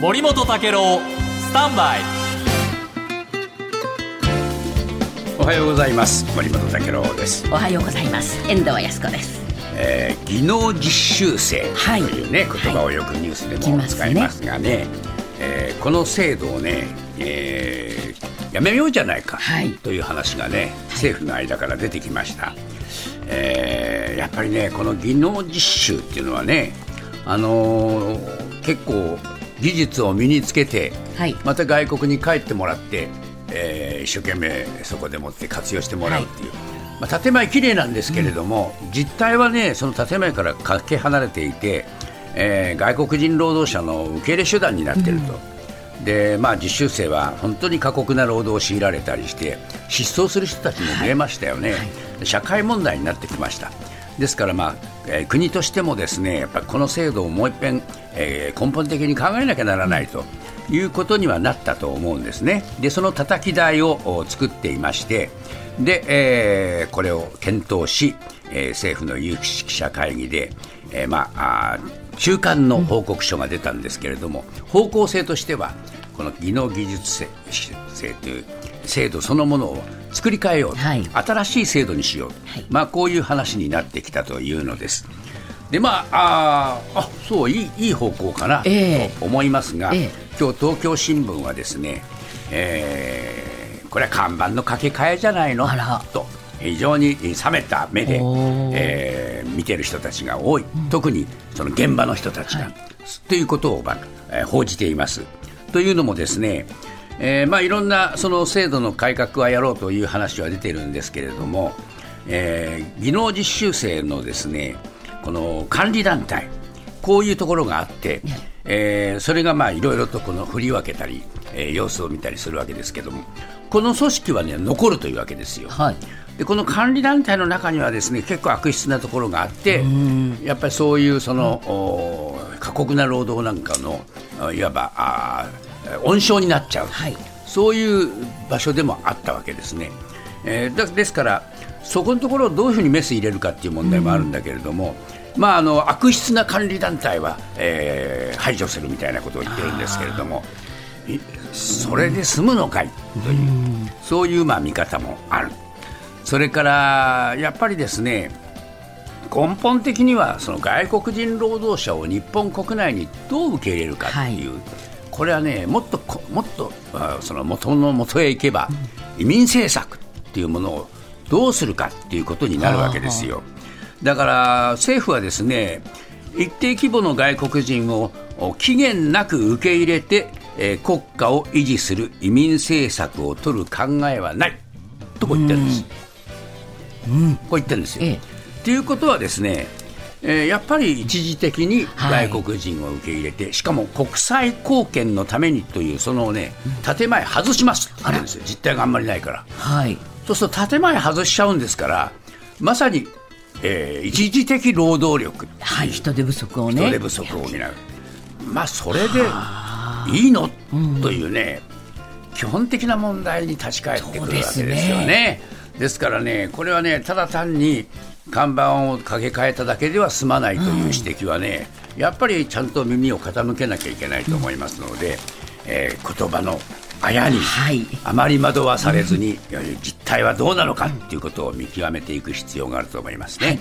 森本武郎スタンバイ。おはようございます。森本武郎です、おはようございます。遠藤康子です。えー、技能実習生とはい。いうね、言葉をよくニュースでも聞きますね使いますがね。えーこの制度をね、えーやめようじゃないかはい。という話がね、政府の間から出てきました、えーやっぱりねこの技能実習っていうのはねあのー結構技術を身につけて、はい。また外国に帰ってもらって、えー一生懸命そこでもって活用してもらうっていう、まあ、建前綺麗なんですけれども、実態はねその建前からかけ離れていて、えー外国人労働者の受け入れ手段になっていると。でまあ、実習生は本当に過酷な労働を強いられたりして失踪する人たちも見えましたよね、社会問題になってきましたですから、まあえー国としてもですねやっぱこの制度をもう一遍、えー根本的に考えなきゃならないということにはなったと思うんですね。でその叩き台を作っていましてで、えーこれを検討し、えー政府の有識者会議で、えーまあ中間の報告書が出たんですけれども、方向性としてはこの技能技術制という制度そのものを作り変えようと、はい。新しい制度にしようと、はい。まあ、こういう話になってきたというのです。でまあ、あそういいいい方向かなええ。と思いますが、ええ。今日東京新聞はですね、えーこれは看板の掛け替えじゃないの？と非常に冷めた目でえー見てる人たちが多い、特にその現場の人たちが、はい。ということを、まあえー報じています。というのもですね、えーまあ、いろんなその制度の改革はやろうという話は出てるんですけれども、えー技能実習生のですねこの管理団体こういうところがあって、えーそれがまあいろいろとこの振り分けたり、えー様子を見たりするわけですけどもこの組織は、ね、残るというわけですよ。はい。でこの管理団体の中にはですね結構悪質なところがあってやっぱりそういうその、お過酷な労働なんかのあいわばあー温床になっちゃう、はい。そういう場所でもあったわけですね。えーだですからそこのところをどういうふうにメス入れるかっていう問題もあるんだけれども、まあ、あの悪質な管理団体は、えー排除するみたいなことを言ってるんですけれどもいそれで済むのかいという、そういうまあ見方もある。それからやっぱりですね根本的にはその外国人労働者を日本国内にどう受け入れるかっていう、これはねもっとこもっとあその元の元へ行けば、移民政策っていうものをどうするかっていうことになるわけですよ。だから政府はですね一定規模の外国人をお期限なく受け入れて、えー国家を維持する移民政策を取る考えはないとこう言ってるんです。こう言ってるんですよ。ええということはですね、えーやっぱり一時的にはい。外国人を受け入れて、しかも国際貢献のためにというそのね建前外します。って言ってるんですよ。実態があんまりないから。はい。そうすると建前外しちゃうんですからまさに、えー一時的労働力。はい。人手不足をね。人手不足を補う、まあそれでいいの、というね基本的な問題に立ち返ってくるわけですよね。ですからねこれはねただ単に看板を掛け替えただけでは済まないという指摘はね、やっぱりちゃんと耳を傾けなきゃいけないと思いますので、えー言葉のあやにはいあまり惑わされずに、実態はどうなのかということを見極めていく必要があると思いますね。